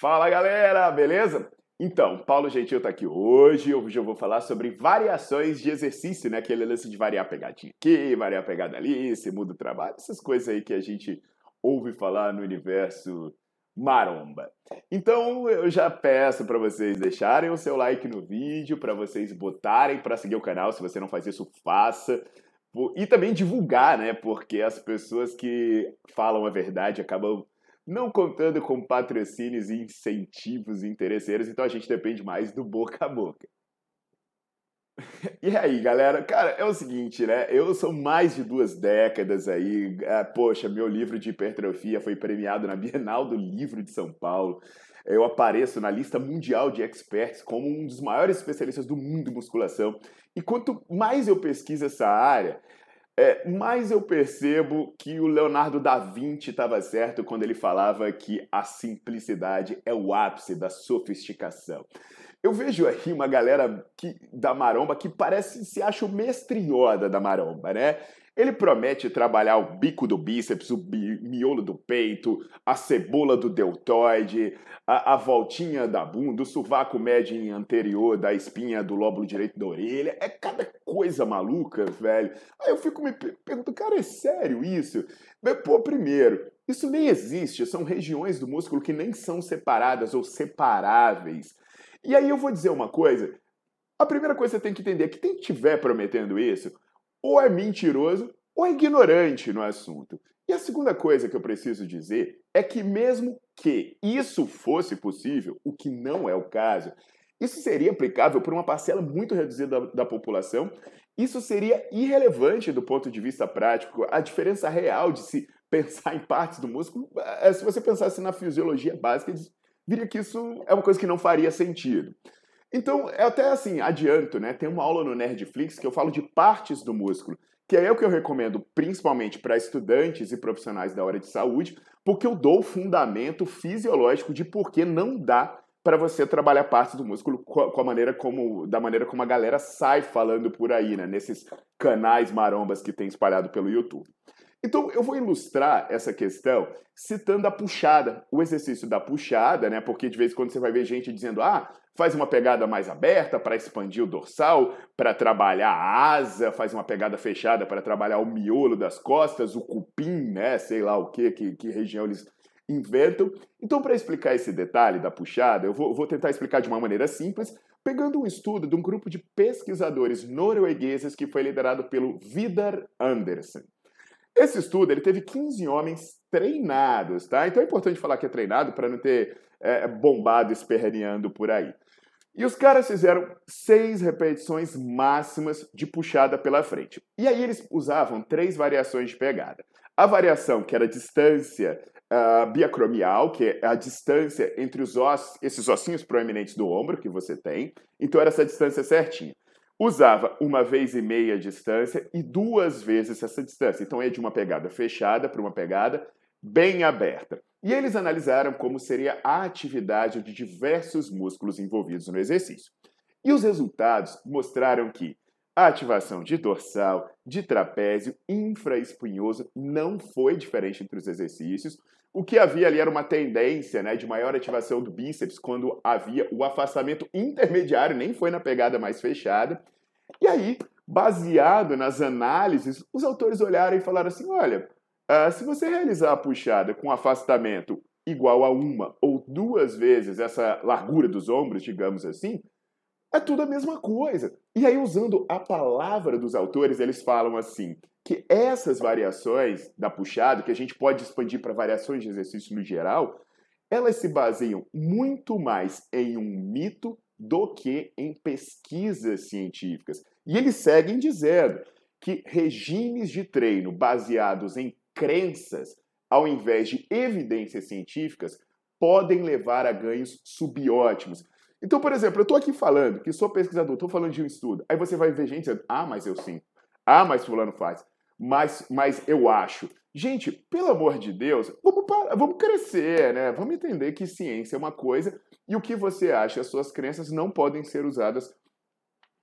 Fala galera, beleza? Então, Paulo Gentil está aqui hoje. Hoje eu vou falar sobre variações de exercício, né? Aquele lance de variar a pegadinha aqui, variar a pegada ali, se muda o trabalho, essas coisas aí que a gente ouve falar no universo maromba. Então eu já peço para vocês deixarem o seu like no vídeo, para vocês botarem para seguir o canal. Se você não faz isso, faça. E também divulgar, né? Porque as pessoas que falam a verdade acabam não contando com patrocínios e incentivos interesseiros, então a gente depende mais do boca a boca. E aí, galera? Cara, é o seguinte, né? Eu sou mais de duas décadas aí. É, poxa, meu livro de hipertrofia foi premiado na Bienal do Livro de São Paulo. Eu apareço na lista mundial de experts como um dos maiores especialistas do mundo em musculação. E quanto mais eu pesquiso essa área, é, mas eu percebo que o Leonardo da Vinci estava certo quando ele falava que a simplicidade é o ápice da sofisticação. Eu vejo aí uma galera que, da maromba que parece se acha o mestre da maromba, né? Ele promete trabalhar o bico do bíceps, o miolo do peito, a cebola do deltoide, a, a voltinha da bunda, o sovaco médio anterior da espinha do lóbulo direito da orelha. É cada coisa maluca, velho. Aí eu fico me perguntando, cara, é sério isso? Pô, primeiro, isso nem existe, são regiões do músculo que nem são separadas ou separáveis. E aí eu vou dizer uma coisa. A primeira coisa que você tem que entender é que quem estiver prometendo isso, ou é mentiroso ou é ignorante no assunto. E a segunda coisa que eu preciso dizer é que, mesmo que isso fosse possível, o que não é o caso, isso seria aplicável por uma parcela muito reduzida da, da, população. Isso seria irrelevante do ponto de vista prático. A diferença real de se pensar em partes do músculo, é, se você pensasse na fisiologia básica, viria que isso é uma coisa que não faria sentido. Então, é até assim, adianto, né? Tem uma aula no Nerdflix que eu falo de partes do músculo, que é o que eu recomendo principalmente para estudantes e profissionais da área de saúde, porque eu dou o fundamento fisiológico de por que não dá para você trabalhar partes do músculo com a maneira como da maneira como a galera sai falando por aí, né, nesses canais marombas que tem espalhado pelo YouTube. Então, eu vou ilustrar essa questão citando a puxada, o exercício da puxada, né? Porque de vez em quando você vai ver gente dizendo: ah, faz uma pegada mais aberta para expandir o dorsal, para trabalhar a asa, faz uma pegada fechada para trabalhar o miolo das costas, o cupim, né? Sei lá o que, que, que região eles inventam. Então, para explicar esse detalhe da puxada, eu vou, vou tentar explicar de uma maneira simples, pegando um estudo de um grupo de pesquisadores noruegueses que foi liderado pelo Vidar Andersen. Esse estudo ele teve 15 homens treinados, tá? Então é importante falar que é treinado para não ter é, bombado esperneando por aí. E os caras fizeram seis repetições máximas de puxada pela frente. E aí eles usavam três variações de pegada. A variação que era a distância uh, biacromial, que é a distância entre os ossos, esses ossinhos proeminentes do ombro que você tem. Então era essa distância certinha usava uma vez e meia a distância e duas vezes essa distância. Então é de uma pegada fechada para uma pegada bem aberta. E eles analisaram como seria a atividade de diversos músculos envolvidos no exercício. E os resultados mostraram que a ativação de dorsal, de trapézio, infraespinhoso não foi diferente entre os exercícios. O que havia ali era uma tendência né, de maior ativação do bíceps quando havia o afastamento intermediário, nem foi na pegada mais fechada. E aí, baseado nas análises, os autores olharam e falaram assim: olha, uh, se você realizar a puxada com afastamento igual a uma ou duas vezes essa largura dos ombros, digamos assim, é tudo a mesma coisa. E aí, usando a palavra dos autores, eles falam assim: que essas variações da puxada, que a gente pode expandir para variações de exercício no geral, elas se baseiam muito mais em um mito do que em pesquisas científicas. E eles seguem dizendo que regimes de treino baseados em crenças, ao invés de evidências científicas, podem levar a ganhos subótimos. Então, por exemplo, eu estou aqui falando que sou pesquisador, estou falando de um estudo. Aí você vai ver gente dizendo, ah, mas eu sim. Ah, mas fulano faz. Mas, mas eu acho. Gente, pelo amor de Deus, vamos, para, vamos crescer, né? Vamos entender que ciência é uma coisa e o que você acha, as suas crenças não podem ser usadas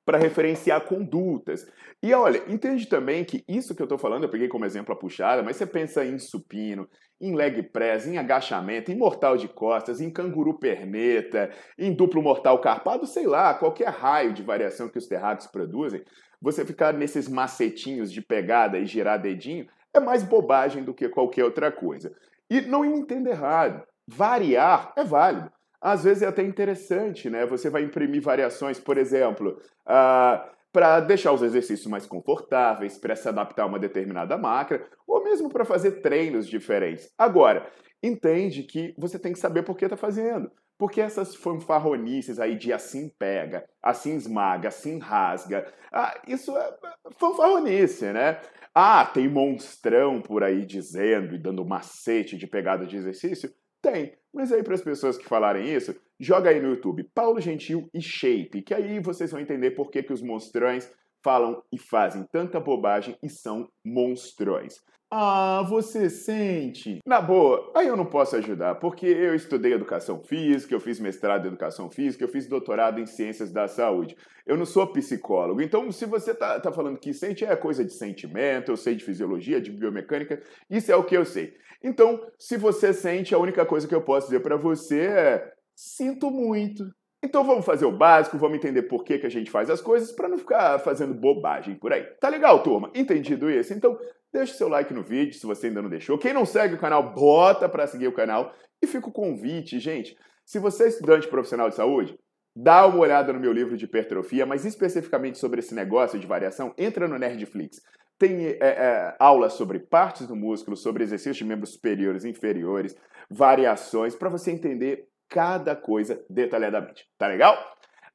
para referenciar condutas. E olha, entende também que isso que eu estou falando, eu peguei como exemplo a puxada, mas você pensa em supino, em leg press, em agachamento, em mortal de costas, em canguru perneta, em duplo mortal carpado, sei lá, qualquer raio de variação que os terráqueos produzem, você ficar nesses macetinhos de pegada e girar dedinho é mais bobagem do que qualquer outra coisa. E não me entenda errado, variar é válido às vezes é até interessante, né? Você vai imprimir variações, por exemplo, uh, ah, para deixar os exercícios mais confortáveis, para se adaptar a uma determinada máquina, ou mesmo para fazer treinos diferentes. Agora, entende que você tem que saber por que está fazendo. Porque essas fanfarronices aí de assim pega, assim esmaga, assim rasga, ah, isso é fanfarronice, né? Ah, tem monstrão por aí dizendo e dando macete de pegada de exercício? Tem. Mas aí, para as pessoas que falarem isso, joga aí no YouTube Paulo Gentil e Shape, que aí vocês vão entender por que, que os monstrões falam e fazem tanta bobagem e são monstrões. Ah, você sente? Na boa, aí eu não posso ajudar, porque eu estudei educação física, eu fiz mestrado em educação física, eu fiz doutorado em ciências da saúde. Eu não sou psicólogo, então se você tá, tá falando que sente é coisa de sentimento, eu sei de fisiologia, de biomecânica, isso é o que eu sei. Então, se você sente, a única coisa que eu posso dizer para você é: sinto muito. Então vamos fazer o básico, vamos entender por que, que a gente faz as coisas para não ficar fazendo bobagem por aí. Tá legal, turma? Entendido isso? Então deixa o seu like no vídeo se você ainda não deixou. Quem não segue o canal, bota para seguir o canal. E fica o convite, gente. Se você é estudante profissional de saúde, dá uma olhada no meu livro de hipertrofia, mas especificamente sobre esse negócio de variação, entra no Nerdflix. Tem é, é, aulas sobre partes do músculo, sobre exercícios de membros superiores e inferiores, variações, para você entender cada coisa detalhadamente. Tá legal?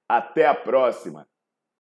Até a próxima!